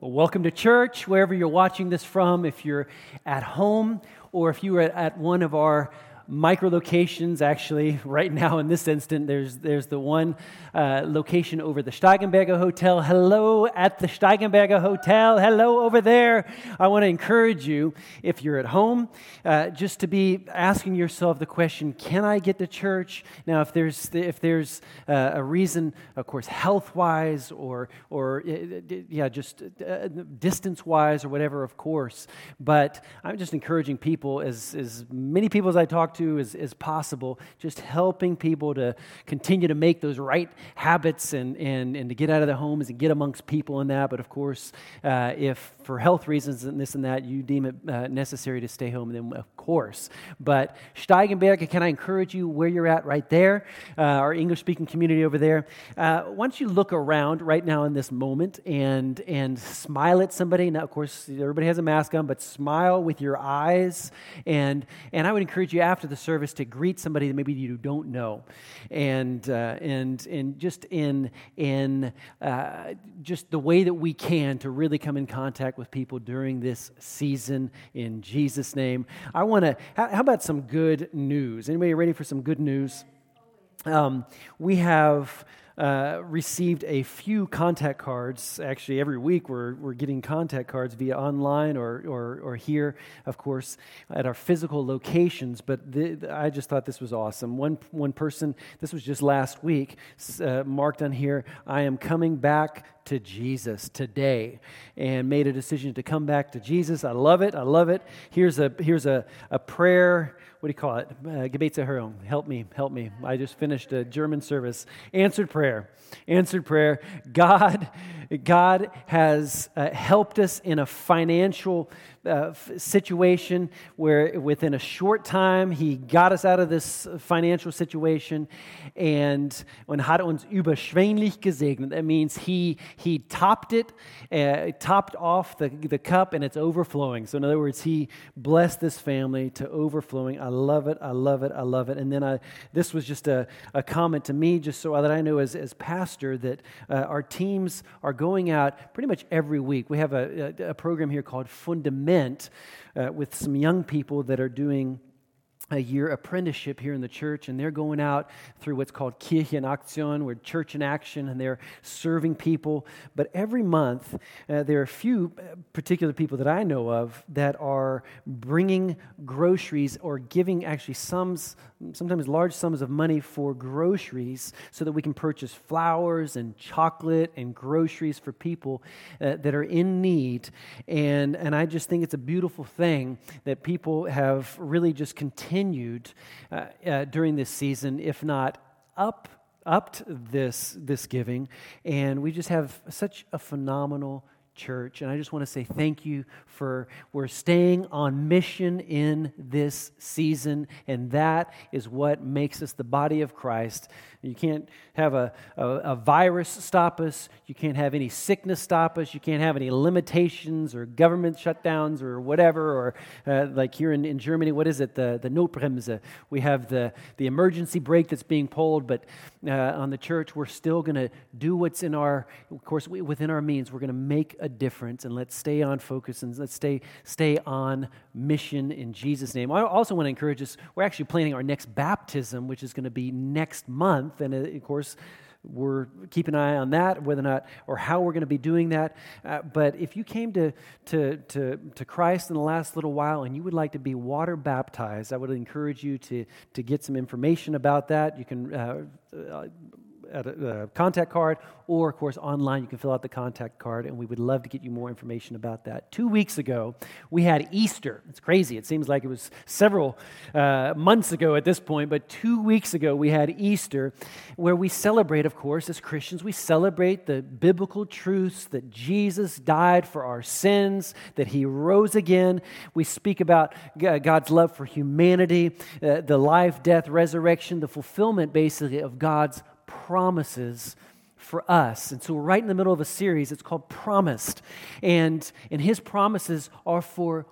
Well, welcome to church, wherever you're watching this from. If you're at home or if you are at one of our micro locations. Actually, right now in this instant, there's, there's the one uh, location over the Steigenberger Hotel. Hello at the Steigenberger Hotel. Hello over there. I want to encourage you, if you're at home, uh, just to be asking yourself the question Can I get to church? Now, if there's, if there's uh, a reason, of course, health wise or, or uh, yeah, just uh, distance wise or whatever, of course. But I'm just encouraging people, as, as many people as I talk to, to as, as possible, just helping people to continue to make those right habits and, and, and to get out of their homes and get amongst people and that. But of course, uh, if for health reasons and this and that, you deem it uh, necessary to stay home, then of course. But Steigenberg, can I encourage you where you're at right there, uh, our English speaking community over there? Uh, once you look around right now in this moment and, and smile at somebody, now, of course, everybody has a mask on, but smile with your eyes. And, and I would encourage you after the service to greet somebody that maybe you don't know. And, uh, and, and just in, in uh, just the way that we can to really come in contact with people during this season in Jesus' name. I want to, how, how, about some good news? Anybody ready for some good news? Um, we have uh, received a few contact cards. Actually, every week we're, we're getting contact cards via online or, or, or here, of course, at our physical locations. But the, I just thought this was awesome. One, one person, this was just last week, uh, marked on here, I am coming back to Jesus today and made a decision to come back to Jesus. I love it. I love it. Here's a, here's a, a prayer. What do you call it? Uh, Gebetserhörung. Help me, help me. I just finished a German service. Answered prayer. Answered prayer. God, God has uh, helped us in a financial uh, situation where within a short time he got us out of this financial situation and und hat uns überschwänglich gesegnet. That means he, he topped it, uh, topped off the, the cup and it's overflowing. So in other words, he blessed this family to overflowing. I love it. I love it. I love it. And then I, this was just a, a comment to me just so that I know as, as pastor that uh, our teams are going out pretty much every week. We have a, a, program here called Fundament uh, with some young people that are doing a year apprenticeship here in the church, and they're going out through what's called Kirche in Aktion, where church in action, and they're serving people. But every month, uh, there are a few uh, particular people that I know of that are bringing groceries or giving actually sums, sometimes large sums of money for groceries so that we can purchase flowers and chocolate and groceries for people uh, that are in need. And, and I just think it's a beautiful thing that people have really just continued uh, uh, during this season, if not up upped this this giving. And we just have such a phenomenal church. And I just want to say thank you for we're staying on mission in this season, and that is what makes us the body of Christ. You can't have a, a, a, virus stop us. You can't have any sickness stop us. You can't have any limitations or government shutdowns or whatever. Or uh, like here in, in Germany, what is it? The, the Notbremse. We have the, the emergency brake that's being pulled, but uh, on the church, we're still going to do what's in our, of course, we, within our means. We're going to make a difference and let's stay on focus and let's stay, stay on mission in Jesus' name. I also want to encourage us, we're actually planning our next baptism, which is going to be next month. And uh, of course, we're keeping an eye on that, whether or not or how we're going to be doing that. Uh, but if you came to, to, to, to Christ in the last little while and you would like to be water baptized, I would encourage you to, to get some information about that. You can uh, uh, at a, a, contact card, or of course online. You can fill out the contact card, and we would love to get you more information about that. Two weeks ago, we had Easter. It's crazy. It seems like it was several uh, months ago at this point, but two weeks ago we had Easter, where we celebrate, of course, as Christians, we celebrate the biblical truths that Jesus died for our sins, that He rose again. We speak about God's love for humanity, uh, the life, death, resurrection, the fulfillment, basically, of God's promises for us. And so we're right in the middle of a series. It's called Promised. And, and his promises are for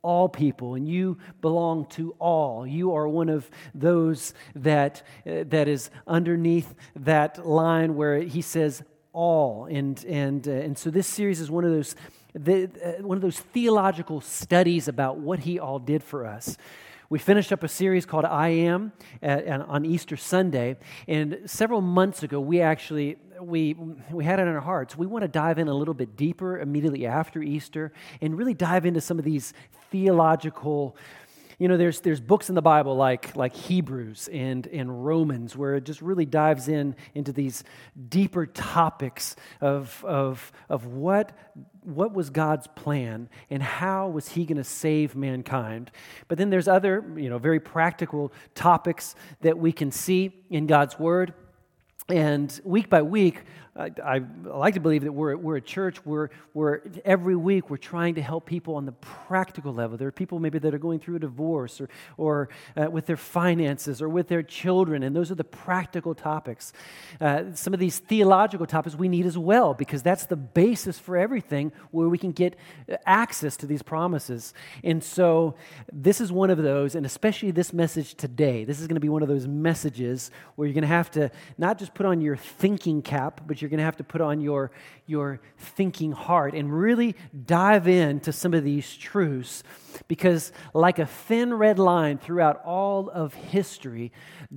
all people, and you belong to all. You are one of those that, uh, that is underneath that line where he says, all. And, and, uh, and so this series is one of those, the, uh, one of those theological studies about what he all did for us. We finished up a series called I Am at, at, on Easter Sunday, and several months ago we actually we we had it in our hearts. We want to dive in a little bit deeper immediately after Easter and really dive into some of these theological you know, there's, there's books in the Bible like, like Hebrews and, and Romans where it just really dives in into these deeper topics of, of, of what, what was God's plan and how was he going to save mankind. But then there's other, you know, very practical topics that we can see in God's Word. And week by week, I, I, like to believe that we're, we're a church where, where every week we're trying to help people on the practical level. There are people maybe that are going through a divorce or, or uh, with their finances or with their children, and those are the practical topics. Uh, some of these theological topics we need as well because that's the basis for everything where we can get access to these promises. And so this is one of those, and especially this message today. This is going to be one of those messages where you're going to have to not just put on your thinking cap, but you're you're going to have to put on your, your thinking heart and really dive into some of these truths because, like a thin red line throughout all of history,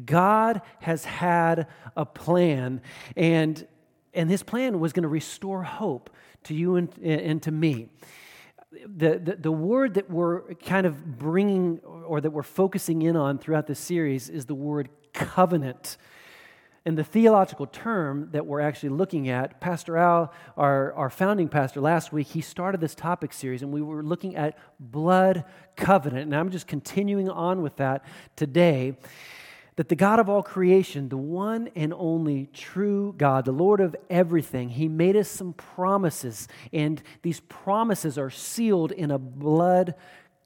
God has had a plan, and, and his plan was going to restore hope to you and, and to me. The, the, the, word that we're kind of bringing or that we're focusing in on throughout this series is the word covenant. And the theological term that we're actually looking at, Pastor Al, our, our founding pastor, last week, he started this topic series, and we were looking at blood covenant. And I'm just continuing on with that today. That the God of all creation, the one and only true God, the Lord of everything, He made us some promises, and these promises are sealed in a blood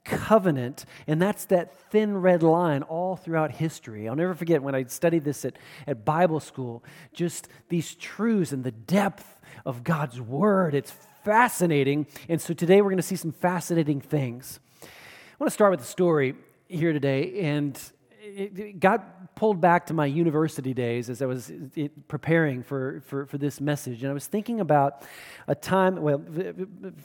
covenant, and that's that thin red line all throughout history. I'll never forget when I studied this at, at Bible school, just these truths and the depth of God's word. It's fascinating. And so today we're going to see some fascinating things. I want to start with a story here today, and it got pulled back to my university days as I was preparing for, for, for, this message. And I was thinking about a time, well,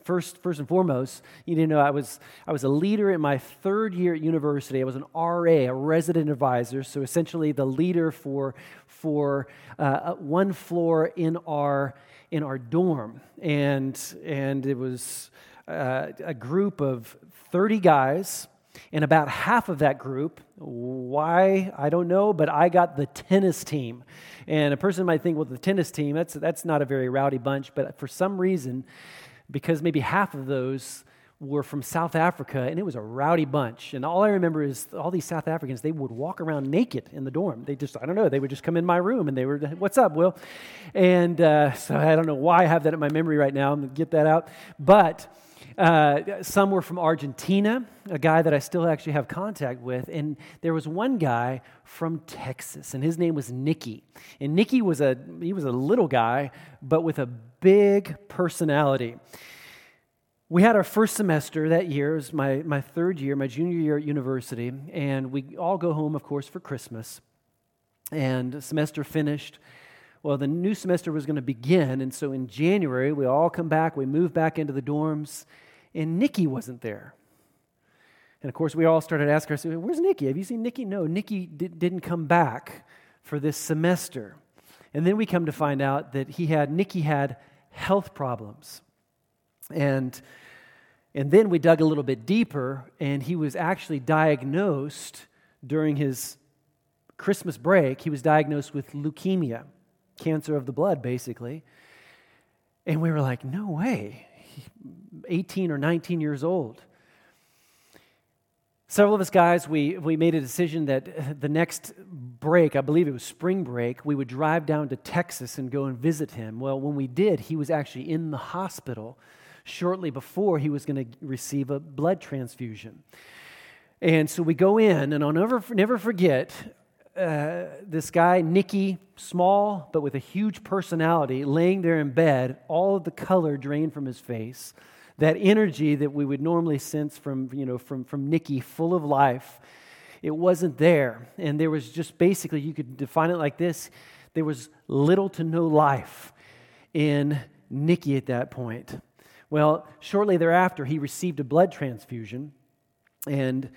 first, first and foremost, you know, I was, I was a leader in my third year at university. I was an RA, a resident advisor, so essentially the leader for, for uh, one floor in our, in our dorm. And, and it was uh, a group of 30 guys and about half of that group, why, I don't know, but I got the tennis team. And a person might think, well, the tennis team, that's, that's not a very rowdy bunch. But for some reason, because maybe half of those were from South Africa, and it was a rowdy bunch. And all I remember is all these South Africans, they would walk around naked in the dorm. They just, I don't know, they would just come in my room and they were, what's up, Will? And uh, so I don't know why I have that in my memory right now. I'm going to get that out. But uh, some were from Argentina, a guy that I still actually have contact with. And there was one guy from Texas, and his name was Nicky. And Nicky was a, he was a little guy, but with a big personality. We had our first semester that year. It was my, my third year, my junior year at university. And we all go home, of course, for Christmas. And semester finished. Well, the new semester was going to begin. And so in January, we all come back, we move back into the dorms and Nikki wasn't there. And of course, we all started asking ourselves, Where's Nikki? Have you seen Nikki? No, Nikki did, didn't come back for this semester. And then we come to find out that he had, Nikki had health problems. And, and then we dug a little bit deeper, and he was actually diagnosed during his Christmas break. He was diagnosed with leukemia, cancer of the blood, basically. And we were like, No way. 18 or 19 years old. Several of us guys, we, we made a decision that uh, the next break, I believe it was spring break, we would drive down to Texas and go and visit him. Well, when we did, he was actually in the hospital shortly before he was going to receive a blood transfusion. And so we go in, and I'll never, never forget uh, this guy, Nicky, small but with a huge personality, laying there in bed, all of the color drained from his face. That energy that we would normally sense from, you know, from, from Nicky, full of life, it wasn't there. And there was just basically, you could define it like this there was little to no life in Nikki at that point. Well, shortly thereafter, he received a blood transfusion, and,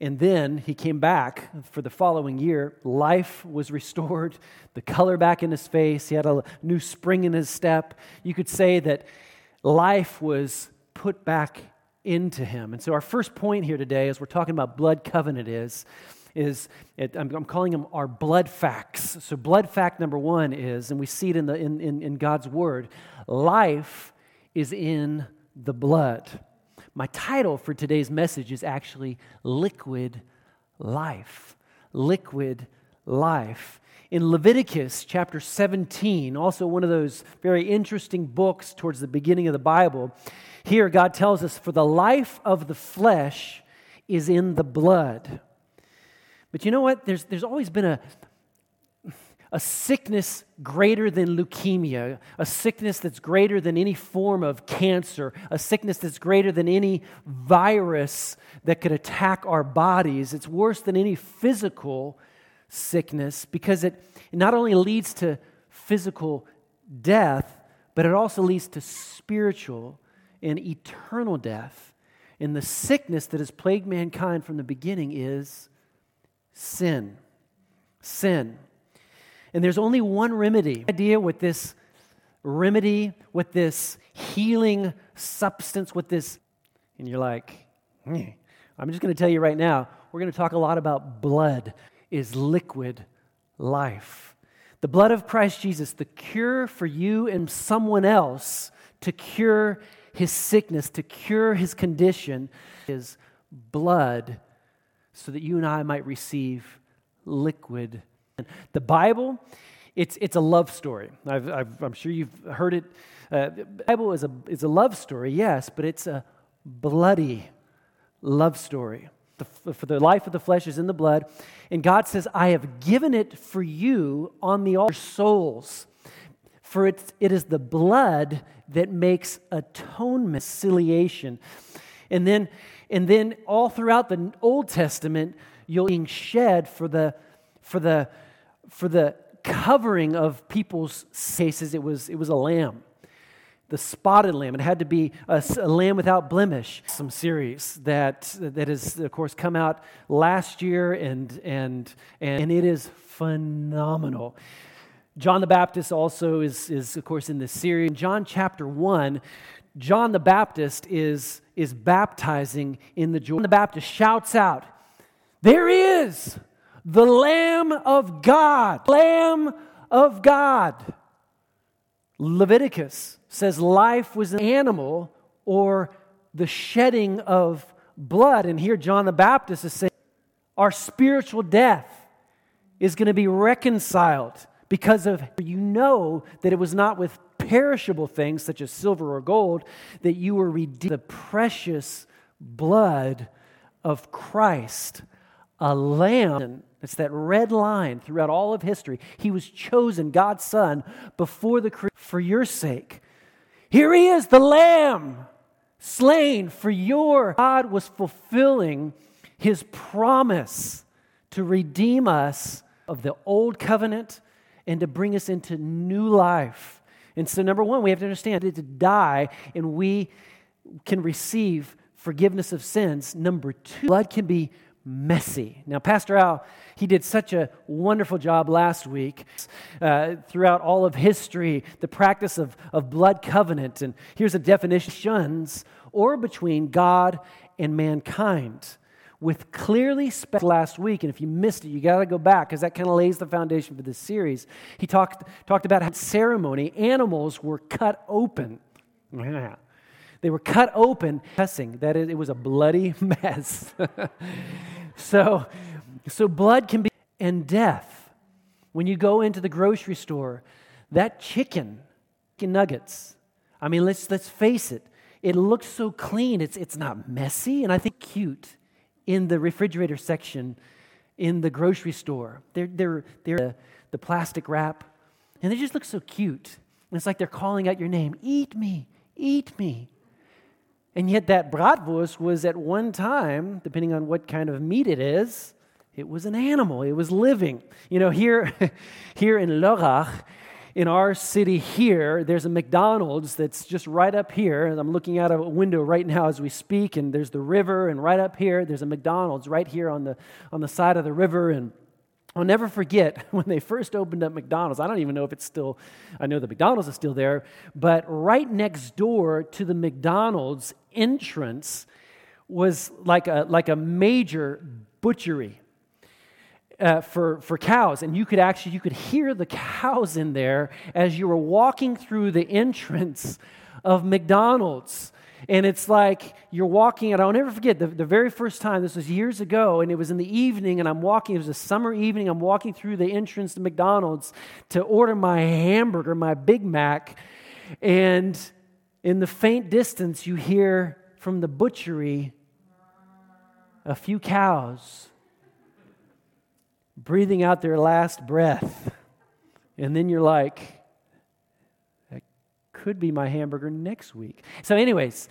and then he came back for the following year. Life was restored, the color back in his face, he had a new spring in his step. You could say that life was put back into him. And so, our first point here today, as we're talking about blood covenant, is is it, I'm, I'm, calling them our blood facts. So, blood fact number one is, and we see it in, the, in, in, in God's word, life is in the blood. My title for today's message is actually Liquid Life. Liquid Life. In Leviticus chapter 17, also one of those very interesting books towards the beginning of the Bible, here God tells us, For the life of the flesh is in the blood. But you know what? There's, there's always been a, a sickness greater than leukemia, a sickness that's greater than any form of cancer, a sickness that's greater than any virus that could attack our bodies. It's worse than any physical sickness because it, not only leads to physical death, but it also leads to spiritual and eternal death. And the sickness that has plagued mankind from the beginning is sin. Sin. And there's only one remedy. Idea with this remedy, with this healing substance, with this, and you're like, mm. I'm just going to tell you right now, we're going to talk a lot about blood is liquid life. The blood of Christ Jesus, the cure for you and someone else to cure his sickness, to cure his condition, is blood so that you and I might receive liquid. The Bible, it's, it's a love story. i am sure you've heard it. Uh, the Bible is a, is a love story, yes, but it's a bloody love story. The, for the life of the flesh is in the blood. And God says, I have given it for you on the altar souls. For it, it is the blood that makes atonement, conciliation. And then and then all throughout the Old Testament, you'll being shed for the for the for the covering of people's faces, It was it was a lamb, the spotted lamb. It had to be a, a lamb without blemish. Some series that that has of course come out last year, and and and it is phenomenal. John the Baptist also is, is of course, in this series. In John chapter 1, John the Baptist is, is baptizing in the Jordan. John the Baptist shouts out, There is the Lamb of God, Lamb of God. Leviticus says life was an animal or the shedding of blood. And here John the Baptist is saying our spiritual death is going to be reconciled because of you know that it was not with perishable things such as silver or gold, that you were redeemed the precious blood of Christ, a lamb. It's that red line throughout all of history. He was chosen, God's Son, before the for your sake. Here he is, the lamb, slain for your. God was fulfilling his promise to redeem us of the old covenant and to bring us into new life. And so, number one, we have to understand that to die and we can receive forgiveness of sins. Number two, blood can be messy. Now, Pastor Al, he did such a wonderful job last week uh, throughout all of history, the practice of, of blood covenant. And here's a definition shuns or between God and mankind with clearly spec last week. And if you missed it you got to go back because that kind of lays the foundation for this series. He talked, talked about how ceremony animals were cut open. They were cut open cussing. That it, it was a bloody mess so so blood can be and death when you go into the grocery store that chicken, nuggets i mean let's let's face it it looks so clean it's it's not messy and i think cute in the refrigerator section in the grocery store. They're, they're, they're the, the plastic wrap, and they just look so cute. And it's like they're calling out your name Eat me, eat me. And yet, that bratwurst was at one time, depending on what kind of meat it is, it was an animal, it was living. You know, here, here in Lörrach, in our city here, there's a McDonald's that's just right up here. I'm looking out of a window right now as we speak, and there's the river, and right up here, there's a McDonald's right here on the, on the side of the river. And I'll never forget when they first opened up McDonald's. I don't even know if it's still, I know the McDonald's is still there, but right next door to the McDonald's entrance was like a, like a major butchery uh, for, for cows and you could actually you could hear the cows in there as you were walking through the entrance of mcdonald's and it's like you're walking and i'll never forget the, the very first time this was years ago and it was in the evening and i'm walking it was a summer evening i'm walking through the entrance to mcdonald's to order my hamburger my big mac and in the faint distance you hear from the butchery a few cows breathing out their last breath. And then you're like, could be my hamburger next week. So, anyways,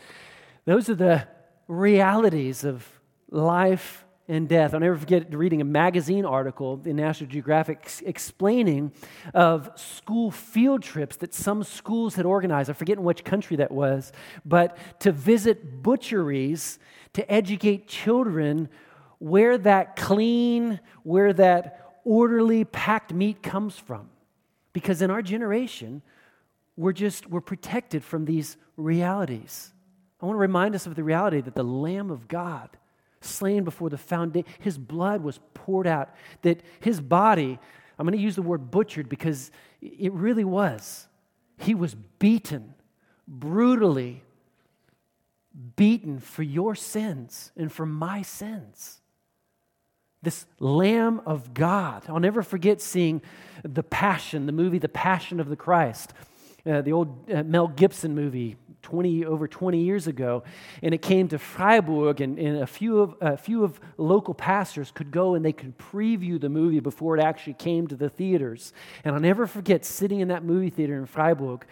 those are the realities of life and death. I'll never forget reading a magazine article in National Geographic explaining of school field trips that some schools had organized. I forget in which country that was, but to visit butcheries to educate children where that clean, where that orderly packed meat comes from. Because in our generation, we're just, we're protected from these realities. I want to remind us of the reality that the Lamb of God, slain before the foundation, his blood was poured out, that his body, I'm going to use the word butchered because it really was. He was beaten, brutally beaten for your sins and for my sins this Lamb of God. I'll never forget seeing The Passion, the movie The Passion of the Christ, uh, the old uh, Mel Gibson movie. 20 over 20 years ago and it came to freiburg and, and a few of a few of local pastors could go and they could preview the movie before it actually came to the theaters and i'll never forget sitting in that movie theater in freiburg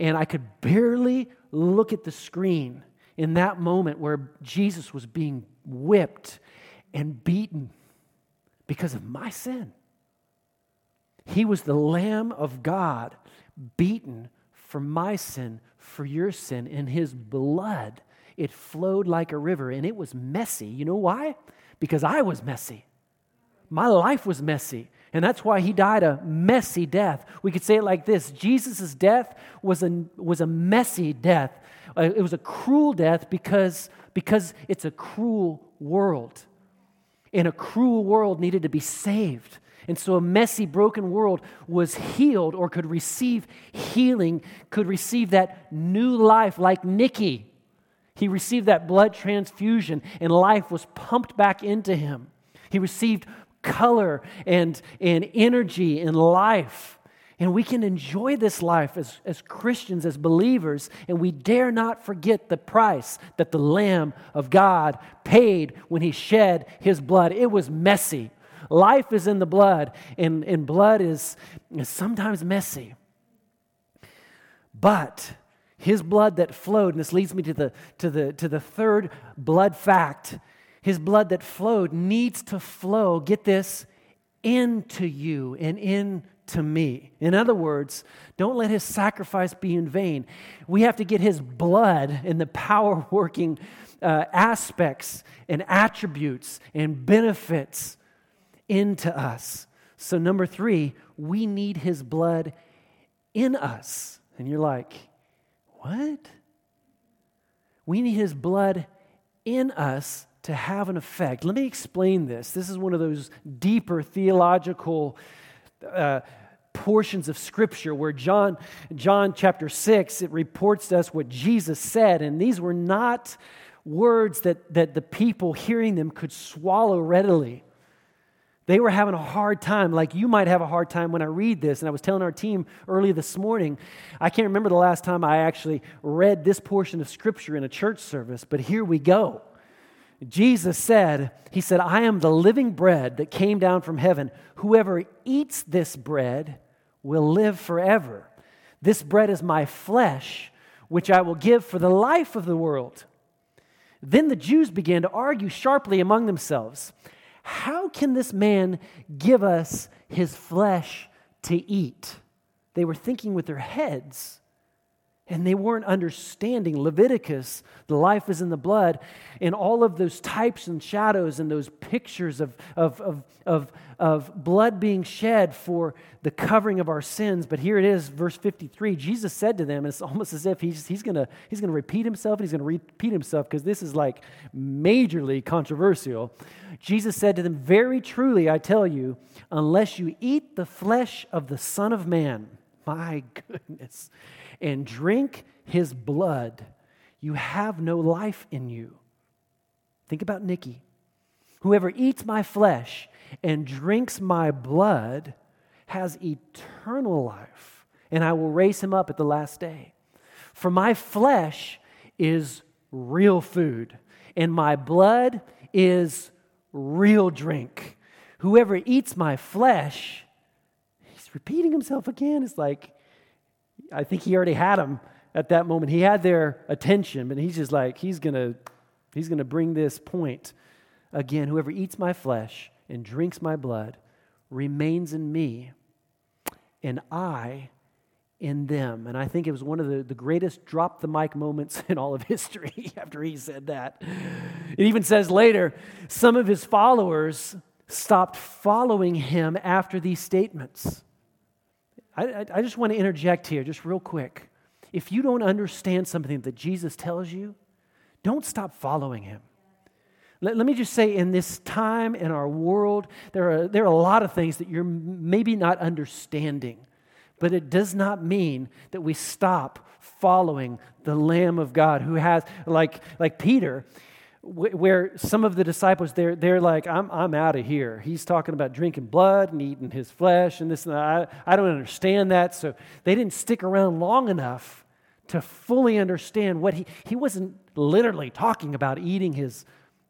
and i could barely look at the screen in that moment where jesus was being whipped and beaten because of my sin. He was the Lamb of God, beaten for my sin, for your sin, and his blood. It flowed like a river, and it was messy. You know why? Because I was messy. My life was messy. And that's why he died a messy death. We could say it like this Jesus' death was a, was a messy death. Uh, it was a cruel death because, because it's a cruel world in a cruel world needed to be saved. And so a messy, broken world was healed or could receive healing, could receive that new life like Nicky. He received that blood transfusion and life was pumped back into him. He received color and, and energy and life. And we can enjoy this life as, as Christians, as believers, and we dare not forget the price that the Lamb of God paid when he shed his blood. It was messy. Life is in the blood, and, and blood is, is sometimes messy. But his blood that flowed, and this leads me to the, to the, to the third blood fact his blood that flowed needs to flow, get this, into you and in to me. In other words, don't let his sacrifice be in vain. We have to get his blood and the power working uh, aspects and attributes and benefits into us. So, number three, we need his blood in us. And you're like, what? We need his blood in us to have an effect. Let me explain this. This is one of those deeper theological uh, portions of scripture where John, John chapter 6, it reports to us what Jesus said. And these were not words that, that the people hearing them could swallow readily. They were having a hard time, like you might have a hard time when I read this. And I was telling our team early this morning, I can't remember the last time I actually read this portion of scripture in a church service, but here we go. Jesus said, He said, I am the living bread that came down from heaven. Whoever eats this bread will live forever. This bread is my flesh, which I will give for the life of the world. Then the Jews began to argue sharply among themselves How can this man give us his flesh to eat? They were thinking with their heads and they weren't understanding Leviticus, the life is in the blood, and all of those types and shadows and those pictures of, of, of, of, of blood being shed for the covering of our sins. But here it is, verse 53. Jesus said to them, and it's almost as if he's, he's going he's going to repeat himself, and he's going to repeat himself because this is like majorly controversial. Jesus said to them, Very truly, I tell you, unless you eat the flesh of the Son of Man, my goodness and drink his blood, you have no life in you. Think about Nikki. Whoever eats my flesh and drinks my blood has eternal life, and I will raise him up at the last day. For my flesh is real food, and my blood is real drink. Whoever eats my flesh, he's repeating himself again. It's like, I think he already had them at that moment. He had their attention, but he's just like, he's going to he's going to bring this point again. Whoever eats my flesh and drinks my blood remains in me, and I in them. And I think it was one of the, the greatest drop the mic moments in all of history after he said that. It even says later, some of his followers stopped following him after these statements. I, I just want to interject here, just real quick. If you don't understand something that Jesus tells you, don't stop following him. Let, let, me just say, in this time in our world, there are, there are a lot of things that you're maybe not understanding, but it does not mean that we stop following the Lamb of God who has, like, like Peter, where some of the disciples they're, they're like i'm, I'm out of here. He's talking about drinking blood and eating his flesh and this and that. I, I don't understand that. So they didn't stick around long enough to fully understand what he he wasn't literally talking about eating his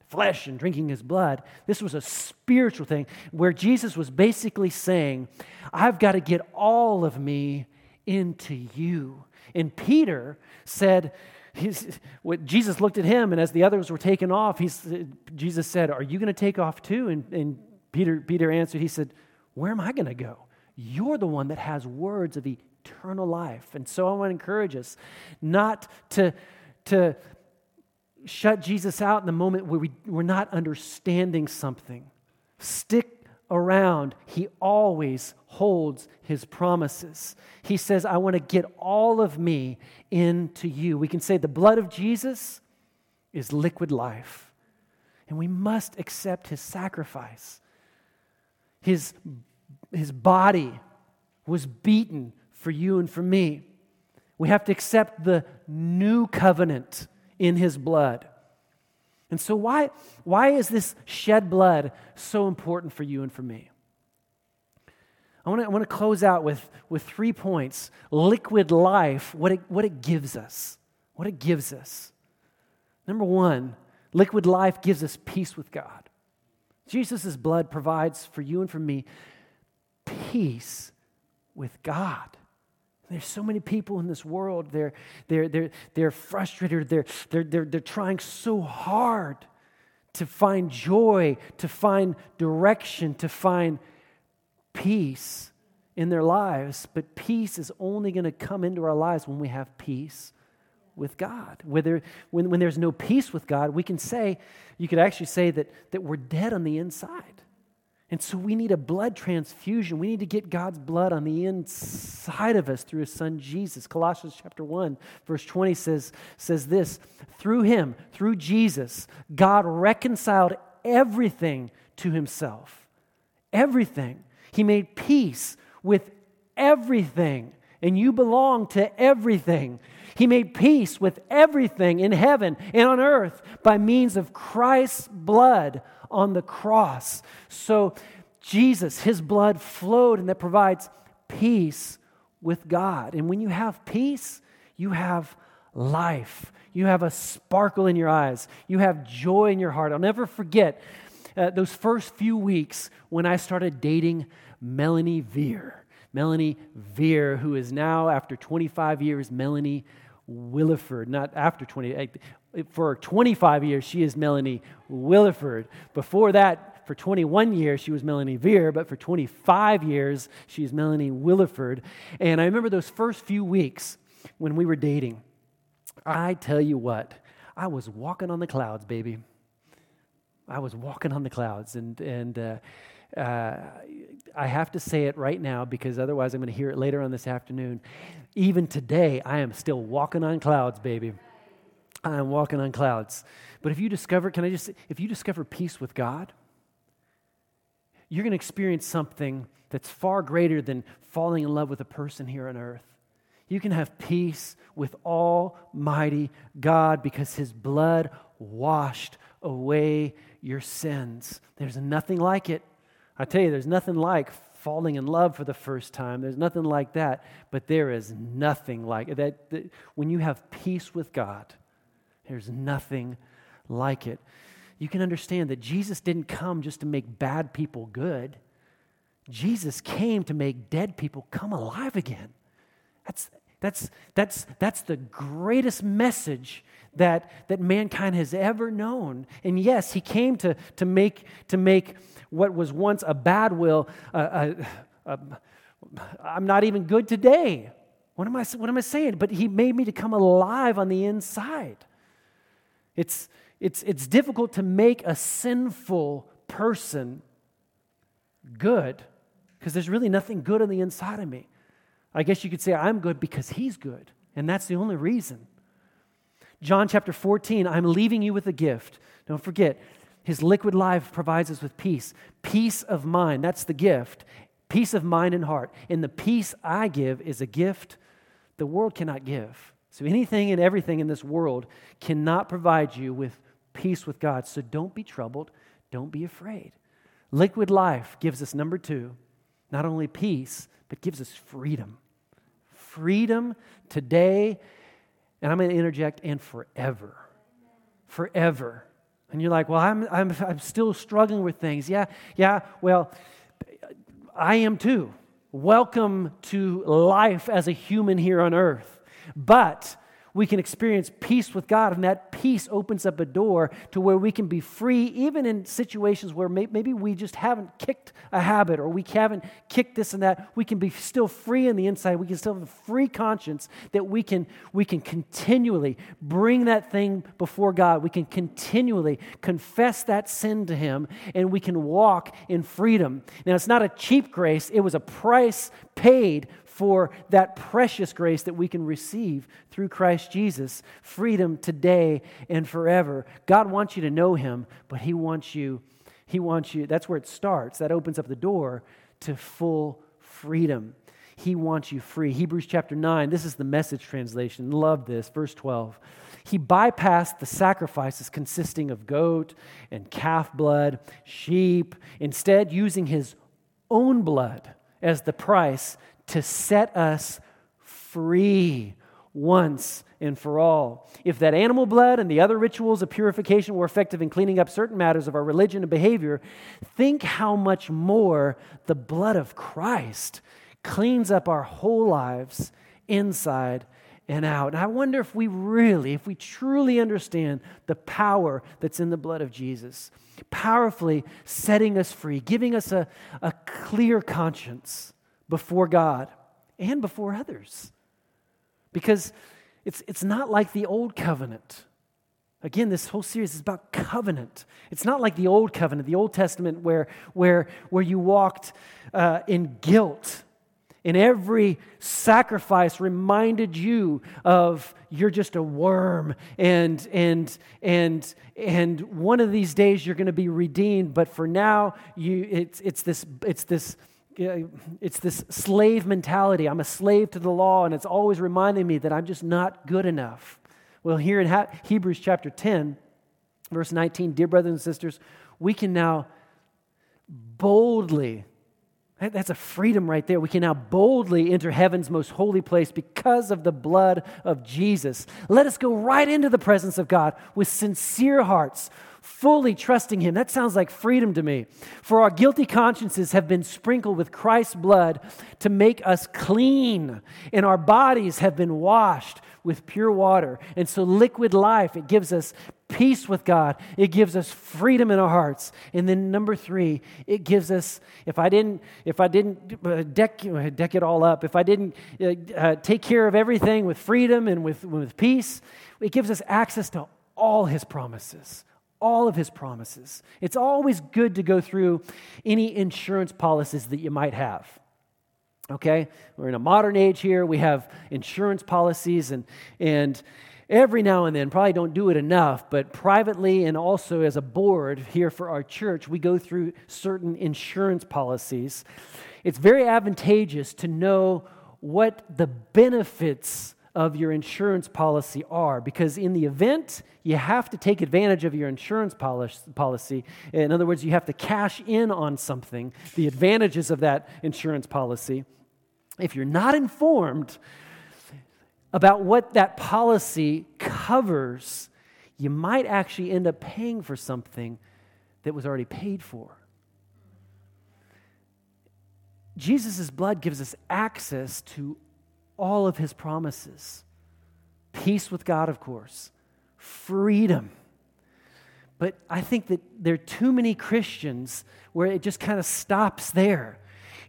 flesh and drinking his blood. This was a spiritual thing where jesus was basically saying i've got to get all of me into you. And peter said he's, what, Jesus looked at him, and as the others were taken off, he's, Jesus said, Are you going to take off too? And, and Peter, Peter answered, He said, Where am I going to go? You're the one that has words of eternal life. And so I want to encourage us not to, to shut Jesus out in the moment where we, we're not understanding something. Stick around, he always holds his promises. He says, I want to get all of me into you. We can say the blood of Jesus is liquid life, and we must accept his sacrifice. His, his body was beaten for you and for me. We have to accept the new covenant in his blood. And so, why, why is this shed blood so important for you and for me? I want to, I close out with, with three points. Liquid life, what it, what it gives us. What it gives us. Number one, liquid life gives us peace with God. Jesus' blood provides for you and for me peace with God. There's so many people in this world, they're, they're, they're, they're frustrated, they're, they're, they're, they're trying so hard to find joy, to find direction, to find peace in their lives. But peace is only going to come into our lives when we have peace with God. Whether, when, when there's no peace with God, we can say, you could actually say that, that we're dead on the inside. And so we need a blood transfusion. We need to get God's blood on the inside of us through his son Jesus. Colossians chapter 1 verse 20 says says this, through him, through Jesus, God reconciled everything to himself. Everything. He made peace with everything, and you belong to everything. He made peace with everything in heaven and on earth by means of Christ's blood on the cross. So, Jesus, his blood flowed, and that provides peace with God. And when you have peace, you have life. You have a sparkle in your eyes. You have joy in your heart. I'll never forget uh, those first few weeks when I started dating Melanie Veer. Melanie Veer, who is now, after 25 years, Melanie Williford. Not after 20, for 25 years, she is Melanie Williford. Before that, for 21 years, she was Melanie Veer, but for 25 years, she's Melanie Williford. And I remember those first few weeks when we were dating. I tell you what, I was walking on the clouds, baby. I was walking on the clouds. And, and uh, uh, I have to say it right now because otherwise I'm going to hear it later on this afternoon. Even today, I am still walking on clouds, baby. I am walking on clouds. But if you discover, can I just, if you discover peace with God, you're going to experience something that's far greater than falling in love with a person here on earth. You can have peace with Almighty God because His blood washed away your sins. There's nothing like it. I tell you, there's nothing like falling in love for the first time. There's nothing like that. But there is nothing like that. that when you have peace with God, there's nothing like it. You can understand that Jesus didn't come just to make bad people good. Jesus came to make dead people come alive again. That's, that's, that's, that's the greatest message that, that mankind has ever known. And yes, he came to, to, make, to make what was once a bad will, uh, uh, uh, I'm not even good today. What am, I, what am I saying? But he made me to come alive on the inside. It's, it's, it's difficult to make a sinful person good because there's really nothing good on the inside of me. I guess you could say I'm good because he's good, and that's the only reason. John chapter 14, I'm leaving you with a gift. Don't forget, his liquid life provides us with peace. Peace of mind, that's the gift. Peace of mind and heart. And the peace I give is a gift the world cannot give. So anything and everything in this world cannot provide you with peace with God. So don't be troubled, don't be afraid. Liquid life gives us, number two, not only peace, but gives us freedom. Freedom today, and I'm going to interject, and forever. Forever. And you're like, well, I'm, I'm, I'm still struggling with things. Yeah, yeah, well, I am too. Welcome to life as a human here on earth. But we can experience peace with God, and that peace opens up a door to where we can be free, even in situations where maybe we just haven't kicked a habit or we haven't kicked this and that. We can be still free in the inside. We can still have a free conscience that we can, we can continually bring that thing before God. We can continually confess that sin to Him, and we can walk in freedom. Now, it's not a cheap grace, it was a price paid for that precious grace that we can receive through Christ Jesus, freedom today and forever. God wants you to know him, but he wants you he wants you that's where it starts. That opens up the door to full freedom. He wants you free. Hebrews chapter 9, this is the message translation. Love this, verse 12. He bypassed the sacrifices consisting of goat and calf blood, sheep, instead using his own blood as the price to set us free once and for all. If that animal blood and the other rituals of purification were effective in cleaning up certain matters of our religion and behavior, think how much more the blood of Christ cleans up our whole lives inside and out. And I wonder if we really, if we truly understand the power that's in the blood of Jesus, powerfully setting us free, giving us a, a clear conscience before God and before others. Because it's, it's not like the old covenant. Again, this whole series is about covenant. It's not like the old covenant, the Old Testament, where, where, where you walked uh, in guilt. And every sacrifice reminded you of you're just a worm, and, and, and, and one of these days you're going to be redeemed. But for now, you, it's, it's, this, it's this it's this slave mentality. I'm a slave to the law, and it's always reminding me that I'm just not good enough. Well, here in Hebrews chapter 10, verse 19, dear brothers and sisters, we can now boldly, that's a freedom right there. We can now boldly enter heaven's most holy place because of the blood of Jesus. Let us go right into the presence of God with sincere hearts fully trusting Him. That sounds like freedom to me. For our guilty consciences have been sprinkled with Christ's blood to make us clean, and our bodies have been washed with pure water. And so, liquid life, it gives us peace with God. It gives us freedom in our hearts. And then number three, it gives us, if I didn't, if I didn't uh, deck, uh, deck it all up, if I didn't uh, uh, take care of everything with freedom and with, with peace, it gives us access to all his promises all of his promises. It's always good to go through any insurance policies that you might have. Okay? We're in a modern age here. We have insurance policies, and, and every now and then, probably don't do it enough, but privately and also as a board here for our church, we go through certain insurance policies. It's very advantageous to know what the benefits of your insurance policy are. Because in the event you have to take advantage of your insurance policy. In other words you have to cash in on something the advantages of that insurance policy. If you're not informed about what that policy covers, you might actually end up paying for something that was already paid for. Jesus' blood gives us access to all of his promises peace with God, of course, freedom. But I think that there are too many Christians where it just kind of stops there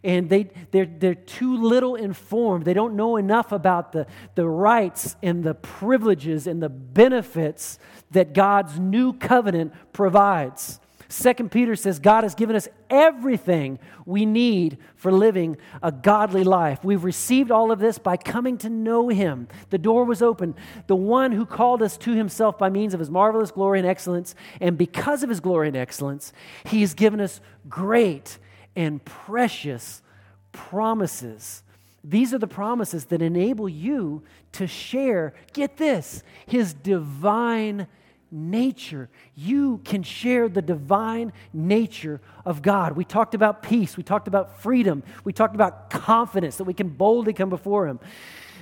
and they, they're, they're too little informed. They don't know enough about the, the rights and the privileges and the benefits that God's new covenant provides. Second Peter says God has given us everything we need for living a godly life. We've received all of this by coming to know Him. The door was open. The one who called us to Himself by means of His marvelous glory and excellence, and because of His glory and excellence, He has given us great and precious promises. These are the promises that enable you to share, get this, his divine nature. You can share the divine nature of God. We talked about peace, we talked about freedom, we talked about confidence that we can boldly come before him.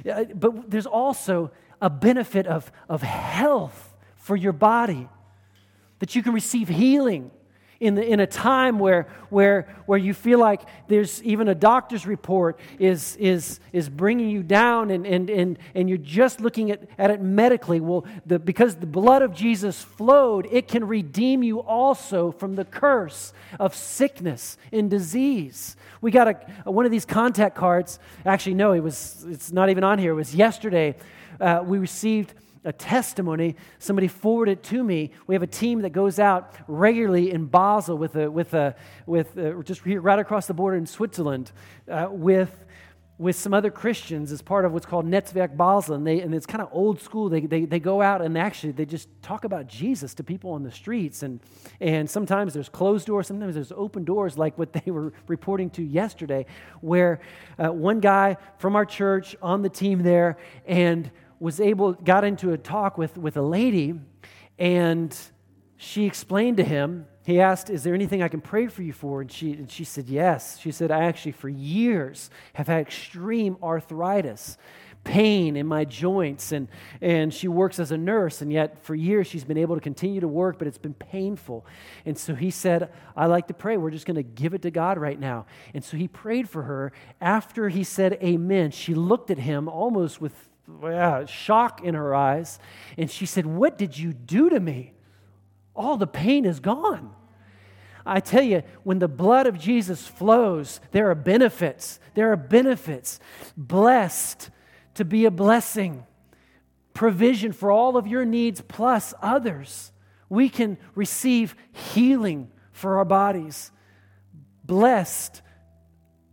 Uh, but there's also a benefit of, of health for your body, that you can receive healing in, the, in a time where, where, where you feel like there's even a doctor's report is, is, is bringing you down and, and, and, and you're just looking at, at it medically. Well, the, because the blood of Jesus flowed, it can redeem you also from the curse of sickness and disease. We got a, one of these contact cards. Actually, no, it was, it's not even on here. It was yesterday. Uh, we received a testimony. Somebody forwarded it to me. We have a team that goes out regularly in Basel with a, with a, with a, just right across the border in Switzerland uh, with with some other Christians as part of what's called Netzwerk Basel. And, they, and it's kind of old school. They, they, they go out and actually they just talk about Jesus to people on the streets. And, and sometimes there's closed doors, sometimes there's open doors, like what they were reporting to yesterday, where uh, one guy from our church on the team there, and was able, got into a talk with, with a lady, and she explained to him, he asked, Is there anything I can pray for you for? And she, and she said, Yes. She said, I actually, for years, have had extreme arthritis, pain in my joints. And, and she works as a nurse, and yet for years she's been able to continue to work, but it's been painful. And so he said, I like to pray. We're just going to give it to God right now. And so he prayed for her. After he said, Amen, she looked at him almost with yeah, shock in her eyes. And she said, What did you do to me? All the pain is gone. I tell you, when the blood of Jesus flows, there are benefits. There are benefits. Blessed to be a blessing, provision for all of your needs plus others. We can receive healing for our bodies. Blessed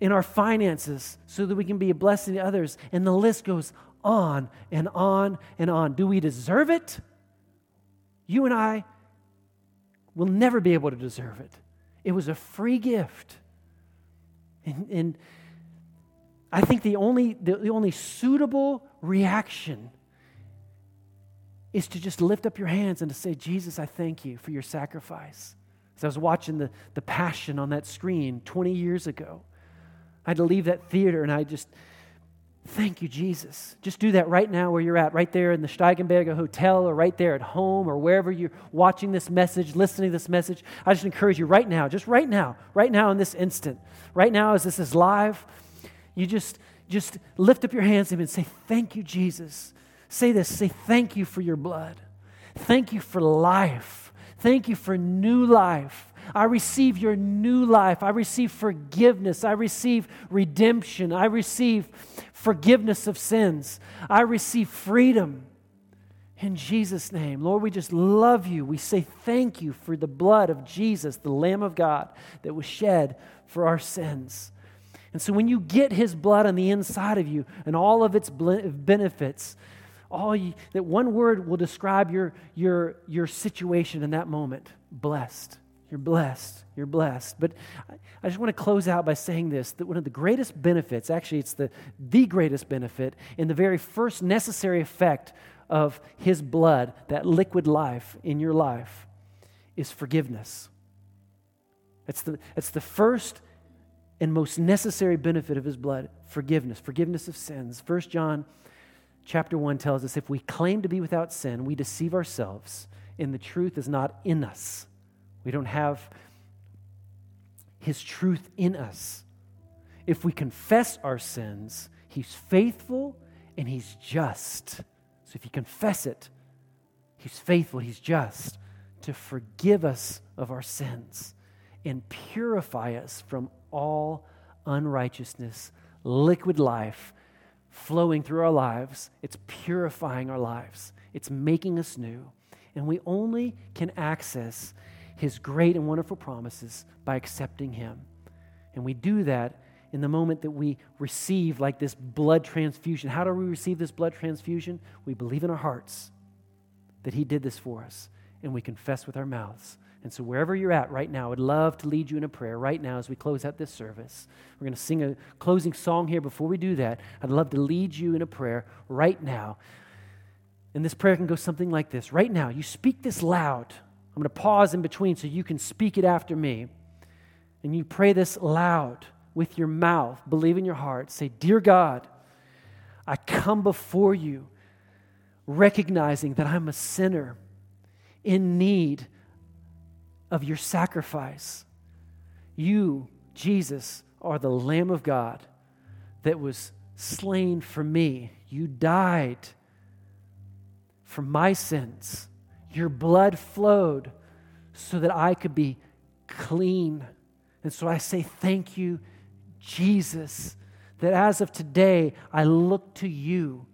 in our finances so that we can be a blessing to others. And the list goes on and on and on. Do we deserve it? You and I will never be able to deserve it. It was a free gift. And, and I think the only, the, the only suitable reaction is to just lift up your hands and to say, Jesus, I thank you for your sacrifice. As I was watching the, the Passion on that screen 20 years ago, I had to leave that theater and I just Thank you, Jesus. Just do that right now where you're at, right there in the Steigenberger Hotel or right there at home or wherever you're watching this message, listening to this message. I just encourage you right now, just right now, right now in this instant, right now as this is live, you just, just lift up your hands and say, Thank you, Jesus. Say this say, Thank you for your blood. Thank you for life. Thank you for new life. I receive your new life. I receive forgiveness. I receive redemption. I receive forgiveness of sins. I receive freedom. In Jesus' name, Lord, we just love you. We say thank you for the blood of Jesus, the Lamb of God, that was shed for our sins. And so when you get his blood on the inside of you and all of its benefits, all you, that one word will describe your, your, your situation in that moment blessed. You're blessed. You're blessed. But I just want to close out by saying this that one of the greatest benefits, actually, it's the, the greatest benefit, and the very first necessary effect of his blood, that liquid life in your life, is forgiveness. That's the, it's the first and most necessary benefit of his blood forgiveness, forgiveness of sins. First John chapter 1 tells us if we claim to be without sin, we deceive ourselves, and the truth is not in us. We don't have his truth in us. If we confess our sins, he's faithful and he's just. So if you confess it, he's faithful, he's just to forgive us of our sins and purify us from all unrighteousness, liquid life flowing through our lives. It's purifying our lives, it's making us new. And we only can access his great and wonderful promises by accepting him. And we do that in the moment that we receive, like this blood transfusion. How do we receive this blood transfusion? We believe in our hearts that he did this for us, and we confess with our mouths and so, wherever you're at right now, I'd love to lead you in a prayer right now as we close out this service. We're going to sing a closing song here. Before we do that, I'd love to lead you in a prayer right now. And this prayer can go something like this Right now, you speak this loud. I'm going to pause in between so you can speak it after me. And you pray this loud with your mouth, believe in your heart. Say, Dear God, I come before you recognizing that I'm a sinner in need of your sacrifice. You, Jesus, are the Lamb of God that was slain for me. You died for my sins. Your blood flowed so that I could be clean. And so I say, Thank you, Jesus, that as of today, I look to you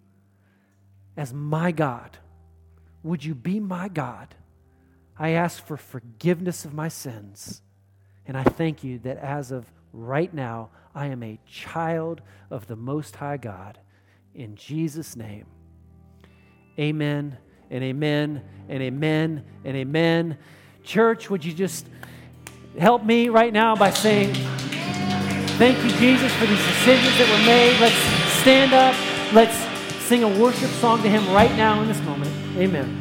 as my God. Would you be my God? I ask for forgiveness of my sins. And I thank you that as of right now, I am a child of the Most High God. In Jesus' name, amen and amen and amen and amen. Church, would you just help me right now by saying, Thank you, Jesus, for these decisions that were made. Let's stand up. Let's sing a worship song to Him right now in this moment. Amen.